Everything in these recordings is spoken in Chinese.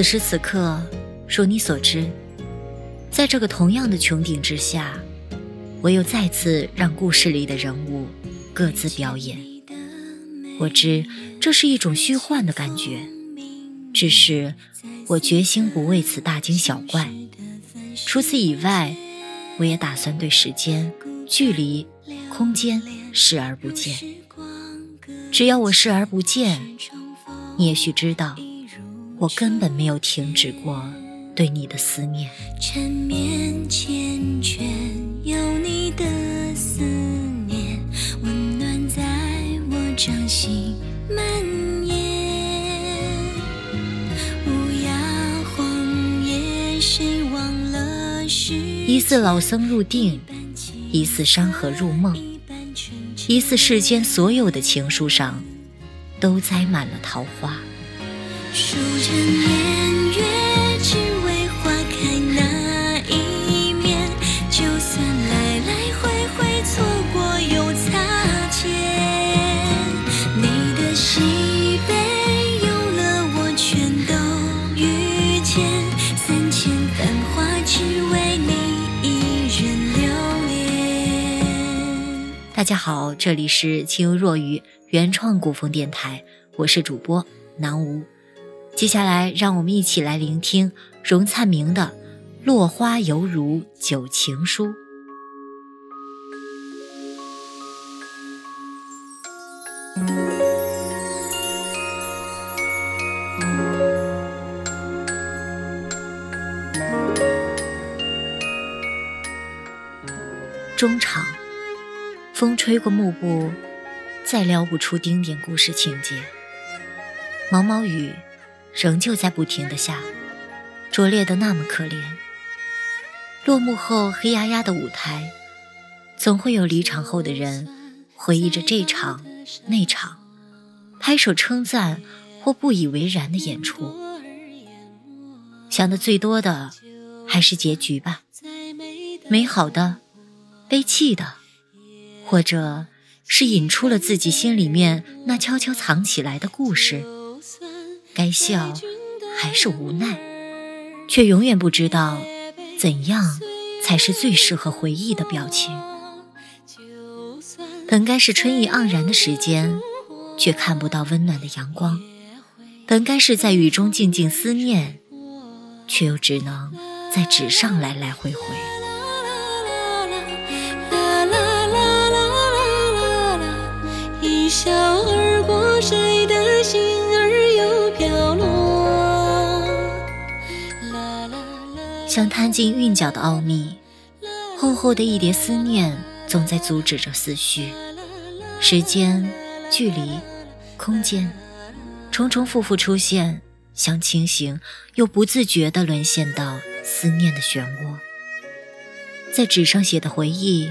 此时此刻，如你所知，在这个同样的穹顶之下，我又再次让故事里的人物各自表演。我知这是一种虚幻的感觉，只是我决心不为此大惊小怪。除此以外，我也打算对时间、距离、空间视而不见。只要我视而不见，你也许知道。我根本没有停止过对你的思念。缠绵缱绻，有你的思念，温暖在我掌心蔓延。无涯荒野，谁忘了誓言？疑似老僧入定，疑似山河入梦，疑似世间所有的情书上，都栽满了桃花。数着年月，只为花开那一面。就算来来回回错过又擦肩，你的喜悲有了我全都遇见。三千繁华，只为你一人留恋。大家好，这里是情有若雨原创古风电台，我是主播南无。接下来，让我们一起来聆听荣灿明的《落花犹如旧情书》。中场，风吹过幕布，再撩不出丁点故事情节。毛毛雨。仍旧在不停的下，拙劣的那么可怜。落幕后黑压压的舞台，总会有离场后的人回忆着这场那场，拍手称赞或不以为然的演出。想的最多的还是结局吧，美好的、悲泣的，或者是引出了自己心里面那悄悄藏起来的故事。该笑还是无奈，却永远不知道怎样才是最适合回忆的表情。本该是春意盎然的时间，却看不到温暖的阳光；本该是在雨中静静思念，却又只能在纸上来来回回。想探进韵脚的奥秘，厚厚的一叠思念总在阻止着思绪。时间、距离、空间，重重复复出现，想清醒又不自觉地沦陷到思念的漩涡。在纸上写的回忆，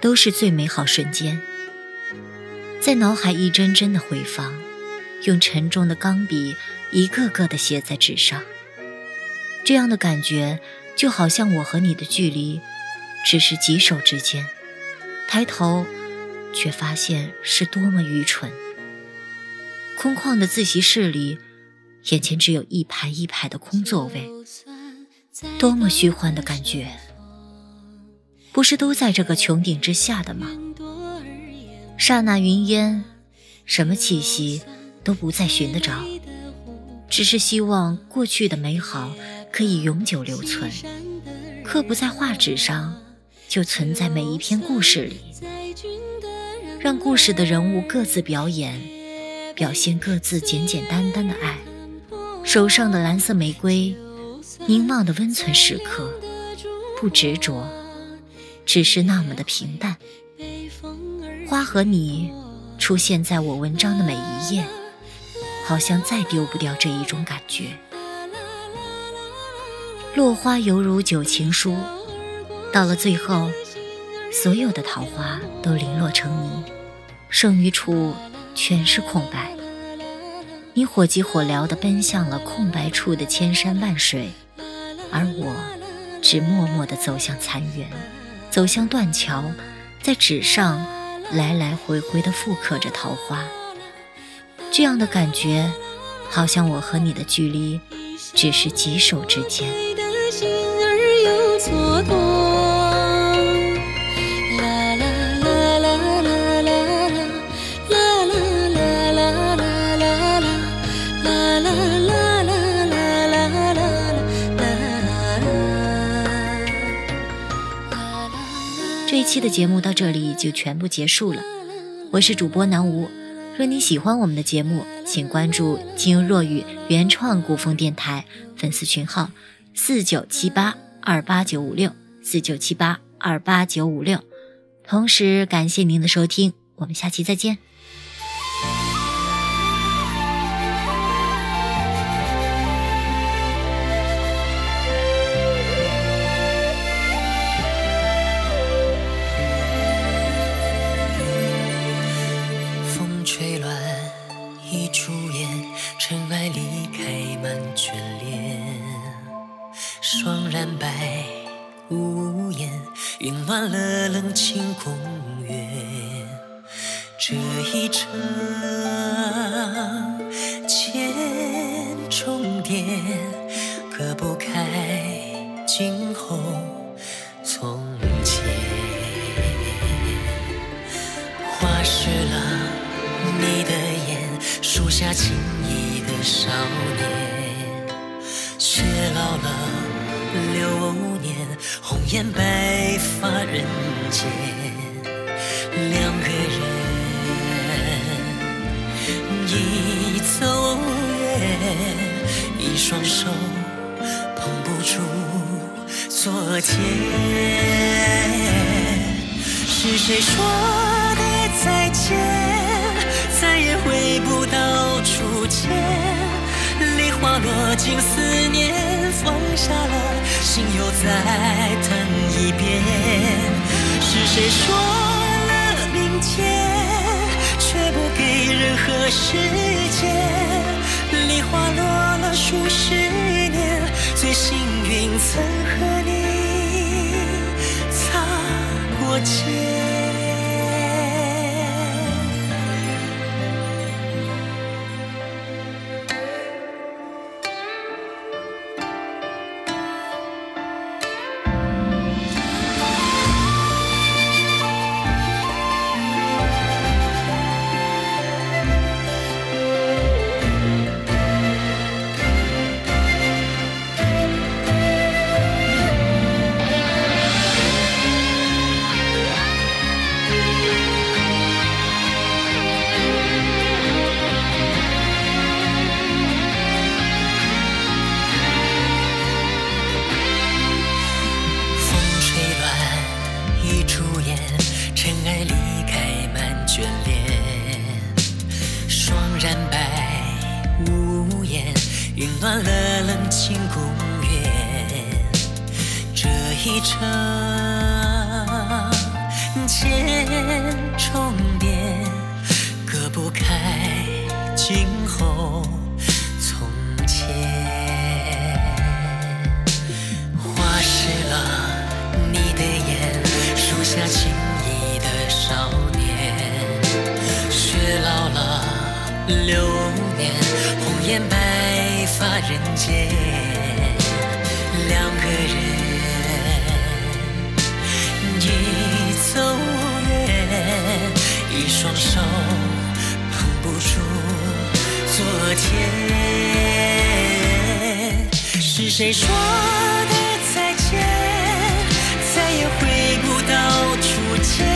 都是最美好瞬间，在脑海一帧帧的回放。用沉重的钢笔一个个的写在纸上，这样的感觉就好像我和你的距离只是几手之间，抬头却发现是多么愚蠢。空旷的自习室里，眼前只有一排一排的空座位，多么虚幻的感觉！不是都在这个穹顶之下的吗？刹那云烟，什么气息？都不再寻得着，只是希望过去的美好可以永久留存，刻不在画纸上，就存在每一篇故事里。让故事的人物各自表演，表现各自简简单单的爱。手上的蓝色玫瑰，凝望的温存时刻，不执着，只是那么的平淡。花和你出现在我文章的每一页。好像再丢不掉这一种感觉。落花犹如旧情书，到了最后，所有的桃花都零落成泥，剩余处全是空白。你火急火燎地奔向了空白处的千山万水，而我只默默地走向残垣，走向断桥，在纸上来来回回地复刻着桃花。这样的感觉，好像我和你的距离只是几手之间。这一期的节目到这里就全部结束了，我是主播南吴。若你喜欢我们的节目，请关注“金若雨”原创古风电台粉丝群号：四九七八二八九五六四九七八二八九五六，同时感谢您的收听，我们下期再见。风吹乱一烛烟，尘埃里开满眷恋。霜染白屋檐，云乱了冷清公园，这一程千重叠，隔不开今后从前。花湿了你的眼，树下情意的少年，雪老了。流年，红颜白发人间，两个人已走远，一双手捧不出昨天。是谁说的再见，再也回不到初见？花落尽思念，放下了心又再疼一遍。是谁说了明天，却不给任何时间？梨花落了数十年，最幸运曾和你擦过肩。流年，红颜白发人间，两个人已。走远，一双手碰不出昨天。是谁说的再见，再也回不到初见？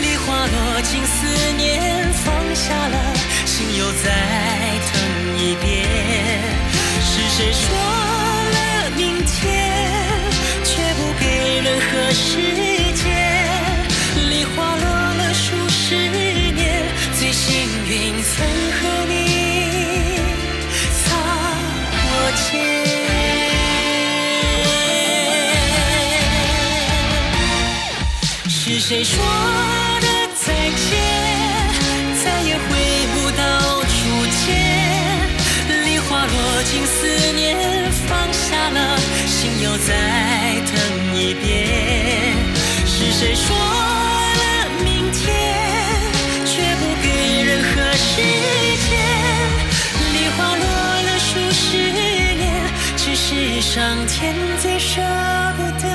梨花落尽思念，放下了又再疼一遍。是谁说了明天，却不给任何时间？梨花落了数十年，最幸运曾和你擦过肩。是谁说？情思念，放下了心又再疼一遍。是谁说了明天，却不给任何时间？梨花落了数十年，只是。上天最舍不得